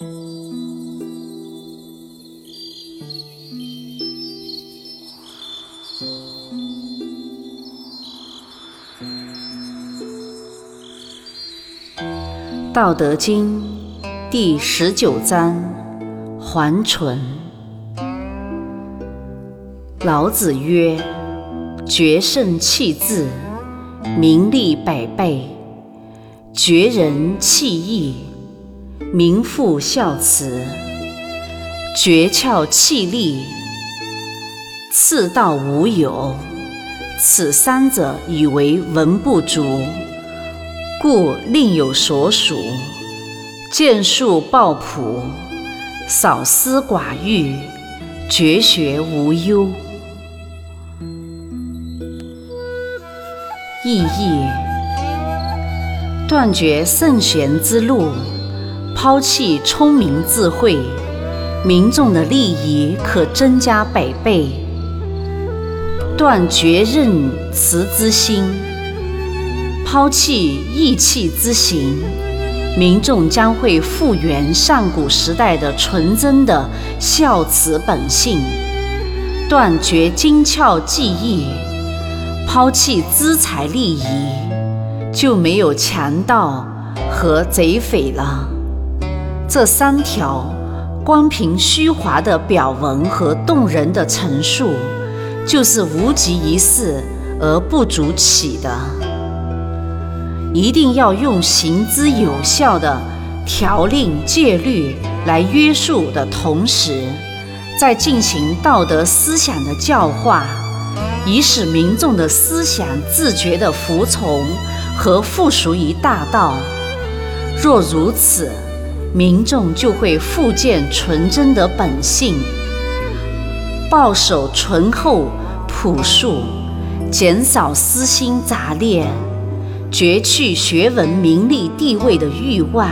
《道德经》第十九章：还淳。老子曰：“决胜气自，名利百倍；决人弃义，名复孝慈；诀窍气力，次道无有。此三者，以为文不足。”故另有所属，见术抱朴，少思寡欲，绝学无忧。意义：断绝圣贤之路，抛弃聪明智慧，民众的利益可增加百倍；断绝任慈之心。抛弃义气之行，民众将会复原上古时代的纯真的孝慈本性；断绝精巧技艺，抛弃资财利益，就没有强盗和贼匪了。这三条，光凭虚华的表文和动人的陈述，就是无济于事而不足起的。一定要用行之有效的条令戒律来约束的同时，在进行道德思想的教化，以使民众的思想自觉地服从和附属于大道。若如此，民众就会复见纯真的本性，抱守醇厚朴素，减少私心杂念。绝去学文名利地位的欲望，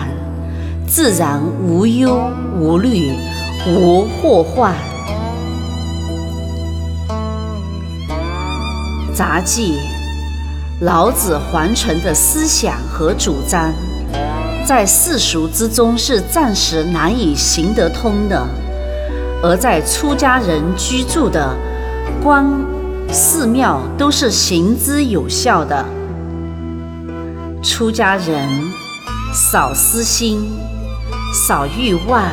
自然无忧无虑无祸患。杂记：老子还淳的思想和主张，在世俗之中是暂时难以行得通的，而在出家人居住的官寺庙都是行之有效的。出家人少私心，少欲望，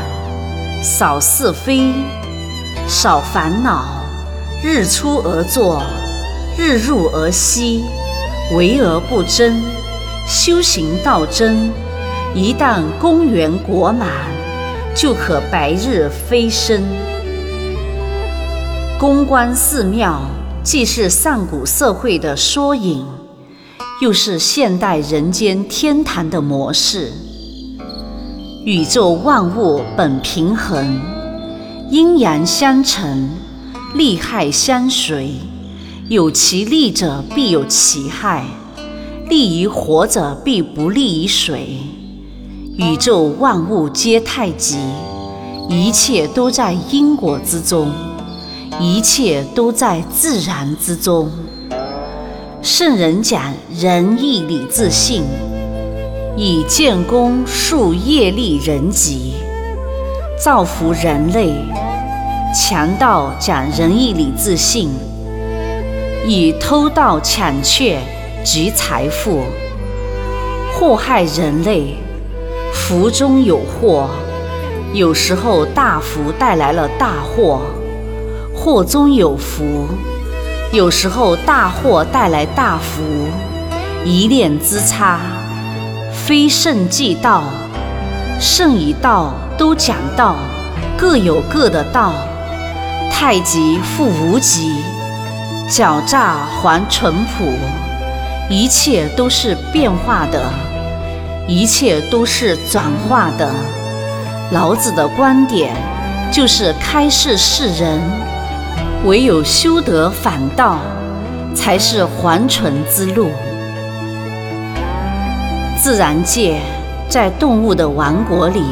少是非，少烦恼，日出而作，日入而息，为而不争，修行道真。一旦功圆果满，就可白日飞升。公关寺庙既是上古社会的缩影。又是现代人间天堂的模式。宇宙万物本平衡，阴阳相成，利害相随。有其利者，必有其害；利于活者，必不利于水？宇宙万物皆太极，一切都在因果之中，一切都在自然之中。圣人讲仁义礼智信，以建功树业立人吉，造福人类；强盗讲仁义礼智信，以偷盗抢窃及财富，祸害人类。福中有祸，有时候大福带来了大祸；祸中有福。有时候大祸带来大福，一念之差，非圣即道，圣与道都讲道，各有各的道。太极复无极，狡诈还淳朴，一切都是变化的，一切都是转化的。老子的观点就是开示世人。唯有修得反道，才是还存之路。自然界在动物的王国里，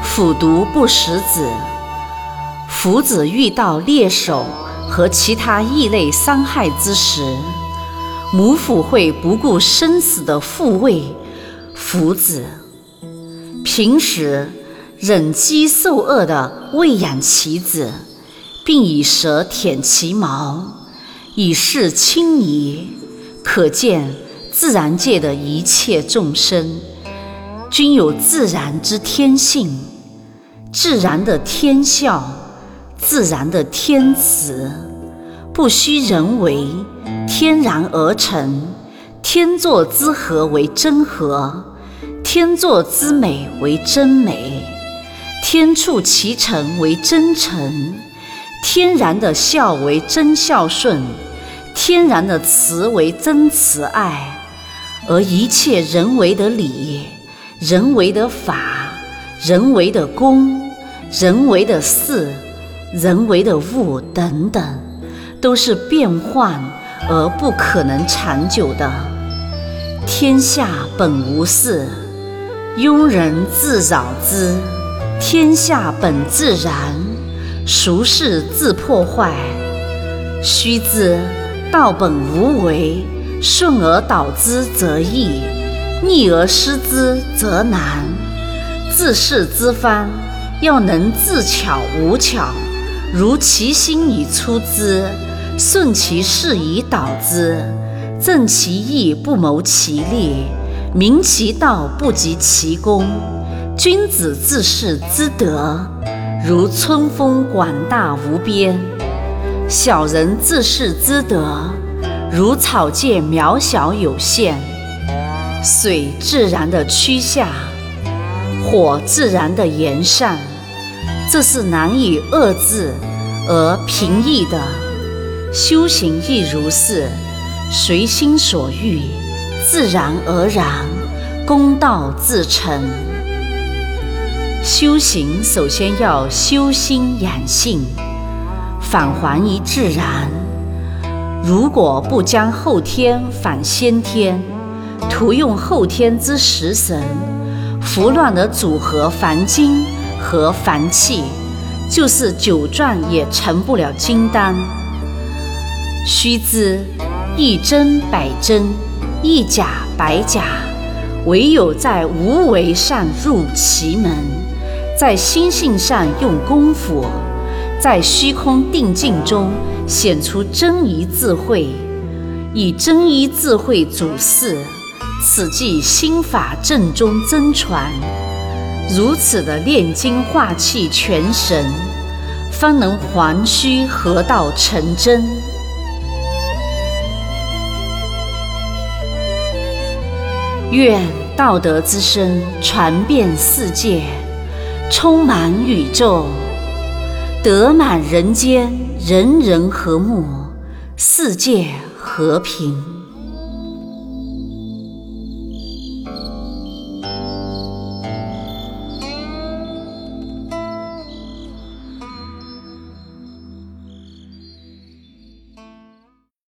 虎毒不食子。虎子遇到猎手和其他异类伤害之时，母虎会不顾生死的护卫福子。平时忍饥受饿的喂养其子，并以舌舔其毛，以示亲昵。可见自然界的一切众生，均有自然之天性，自然的天孝，自然的天慈，不需人为，天然而成。天作之合为真合，天作之美为真美，天处其成为真诚，天然的孝为真孝顺，天然的慈为真慈爱，而一切人为的理、人为的法、人为的功、人为的事、人为的物等等，都是变幻。而不可能长久的。天下本无事，庸人自扰之；天下本自然，孰事自破坏？须知道本无为，顺而导之则易，逆而失之则难。治世之方，要能自巧无巧，如其心以出之。顺其势以导之，正其意不谋其利，明其道不及其功。君子治世之德，如春风广大无边；小人治世之德，如草芥渺小有限。水自然的趋下，火自然的炎上，这是难以遏制而平易的。修行亦如是，随心所欲，自然而然，公道自成。修行首先要修心养性，返还于自然。如果不将后天返先天，徒用后天之食神，胡乱的组合凡经和凡气，就是九转也成不了金丹。须知，一真百真，一假百假，唯有在无为上入其门，在心性上用功夫，在虚空定境中显出真一智慧，以真一智慧主事，此即心法正宗真传。如此的炼精化气全神，方能还虚合道成真。愿道德之声传遍世界，充满宇宙，德满人间，人人和睦，世界和平。